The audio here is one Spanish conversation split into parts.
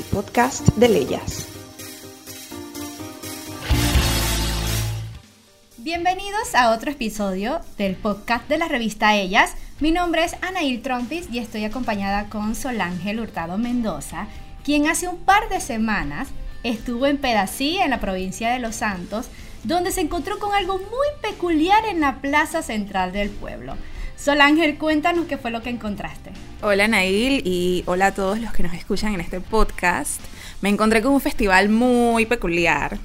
el podcast de Leyas. Bienvenidos a otro episodio del podcast de la revista Ellas. Mi nombre es Anail Trompis y estoy acompañada con Solángel Hurtado Mendoza, quien hace un par de semanas estuvo en Pedací, en la provincia de Los Santos, donde se encontró con algo muy peculiar en la plaza central del pueblo. Sol Ángel, cuéntanos qué fue lo que encontraste. Hola Nail y hola a todos los que nos escuchan en este podcast. Me encontré con un festival muy peculiar,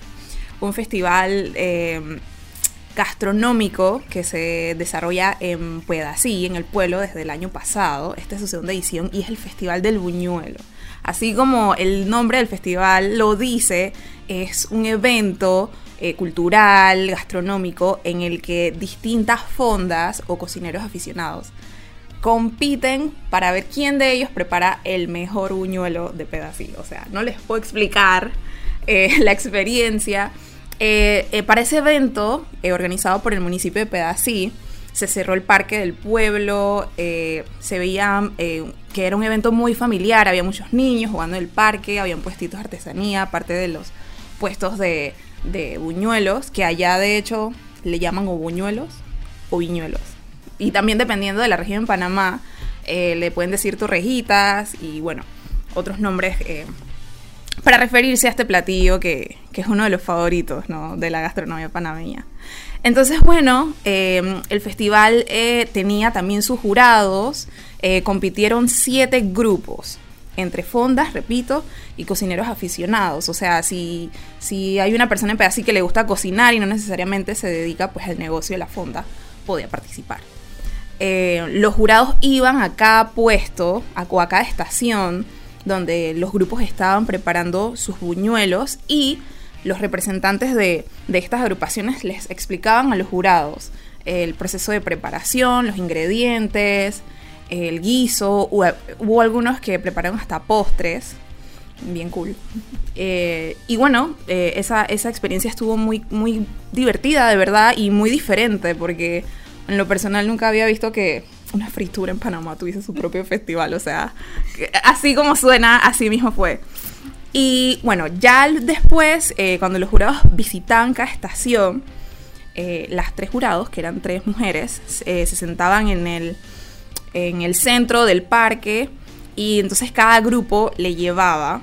un festival eh, gastronómico que se desarrolla en Puedací, en el pueblo, desde el año pasado. Esta es su segunda edición y es el Festival del Buñuelo. Así como el nombre del festival lo dice, es un evento eh, cultural, gastronómico, en el que distintas fondas o cocineros aficionados compiten para ver quién de ellos prepara el mejor buñuelo de pedací. O sea, no les puedo explicar eh, la experiencia. Eh, para ese evento, organizado por el municipio de Pedací, se cerró el parque del pueblo, se veía que era un evento muy familiar, había muchos niños jugando en el parque, habían puestitos de artesanía, aparte de los puestos de, buñuelos, que allá de hecho le llaman o buñuelos o viñuelos. Y también dependiendo de la región en Panamá, eh, le pueden decir torrejitas y bueno, otros nombres eh, para referirse a este platillo que, que, es uno de los favoritos de la gastronomía panameña. Entonces, bueno, eh, el festival tenía también sus jurados, compitieron siete grupos entre fondas, repito, y cocineros aficionados. O sea, si, si hay una persona en Pedasí que le gusta cocinar y no necesariamente se dedica pues al negocio de la fonda, podía participar. Eh, los jurados iban a cada puesto, a cada estación, donde los grupos estaban preparando sus buñuelos y los representantes de, de estas agrupaciones les explicaban a los jurados el proceso de preparación, los ingredientes, el guiso, hubo, algunos que prepararon hasta postres, bien cool. Eh, y bueno, eh, esa, experiencia estuvo muy, muy divertida, de verdad, y muy diferente, porque en lo personal nunca había visto que una fritura en Panamá tuviese su propio festival, o sea, así como suena, así mismo fue. Y bueno, ya después, eh, cuando los jurados visitaban cada estación, las tres jurados, que eran tres mujeres, se sentaban en el en el centro del parque y entonces cada grupo le llevaba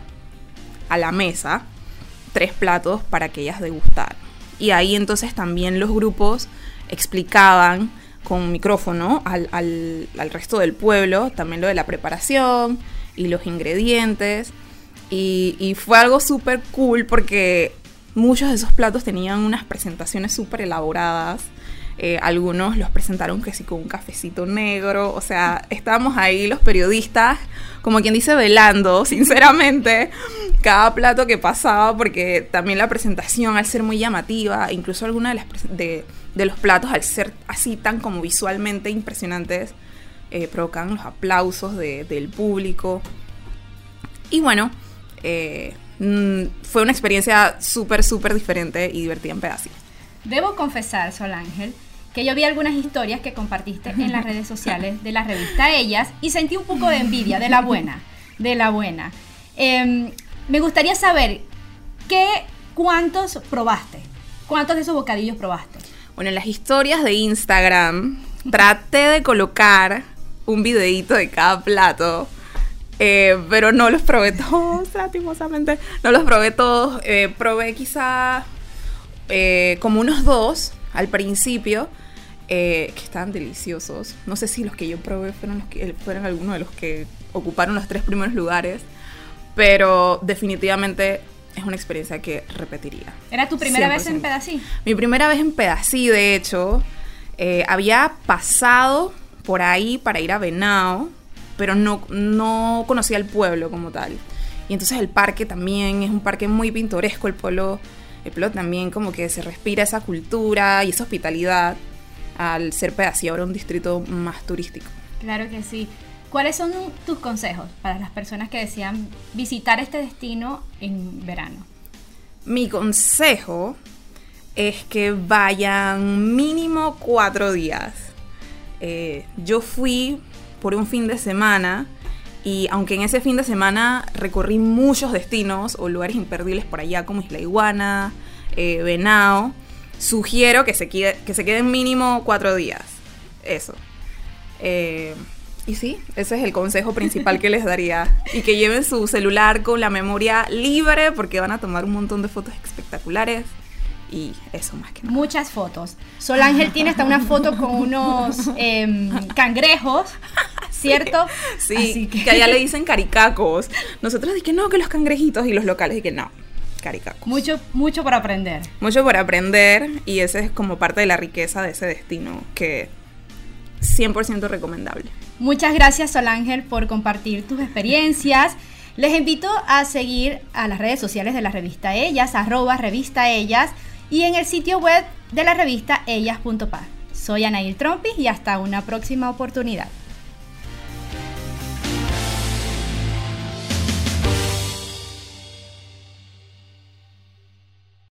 a la mesa tres platos para que ellas degustaran. Y ahí entonces también los grupos explicaban con micrófono al, al, resto del pueblo también lo de la preparación y los ingredientes. Y, fue algo súper cool porque muchos de esos platos tenían unas presentaciones súper elaboradas eh, algunos los presentaron que sí con un cafecito negro. O sea, estábamos ahí los periodistas, como quien dice, velando, sinceramente, cada plato que pasaba, porque también la presentación, al ser muy llamativa, incluso algunos de, de, los platos, al ser así tan como visualmente impresionantes, eh, provocan los aplausos del público. Y bueno, eh, mm, fue una experiencia súper, súper diferente y divertida en pedazos. Debo confesar, Sol Ángel, que yo vi algunas historias que compartiste en las redes sociales de la revista Ellas y sentí un poco de envidia, de la buena, de la buena. Em, me gustaría saber, ¿qué, ¿cuántos probaste? ¿Cuántos de esos bocadillos probaste? Bueno, en las historias de Instagram traté de colocar un videito de cada plato. Eh, pero no los probé todos, lastimosamente. No los probé todos. Eh, probé quizá eh, como unos dos al principio, que estaban deliciosos. No sé si los que yo probé fueron, los que, fueron algunos de los que ocuparon los tres primeros lugares, pero definitivamente es una experiencia que repetiría. ¿Era tu primera vez en Pedací? Mi primera vez en Pedací, de hecho. Eh, había pasado por ahí para ir a Venao, pero no, no conocía el pueblo como tal. Y entonces el parque también es un parque muy pintoresco, el pueblo el pueblo también como que se respira esa cultura y esa hospitalidad al ser Pedací ahora un distrito más turístico. Claro que sí. ¿Cuáles son tus consejos para las personas que desean visitar este destino en verano? Mi consejo es que vayan mínimo cuatro días. Eh, yo fui por un fin de semana Y aunque en ese fin de semana recorrí muchos destinos o lugares imperdibles por allá como Isla Iguana, eh, Venao, sugiero que se, quede, que se queden mínimo cuatro días. Eso. Eh, y sí, ese es el consejo principal que les daría. Y que lleven su celular con la memoria libre porque van a tomar un montón de fotos espectaculares. Y eso más que nada. Muchas fotos. Sol Ángel tiene hasta una foto con unos em, cangrejos, ¿cierto? Sí, que... allá le dicen caricacos. Nosotros dije no, que los cangrejitos y los locales que no. Caricacos. Mucho, mucho por aprender. Mucho por aprender y ese es como parte de la riqueza de ese destino que 100% recomendable. Muchas gracias Sol Ángel por compartir tus experiencias. Les invito a seguir a las redes sociales de la revista Ellas, arroba revista Ellas, y en el sitio web de la revista ellas.pa. Soy Anail Trompis y hasta una próxima oportunidad.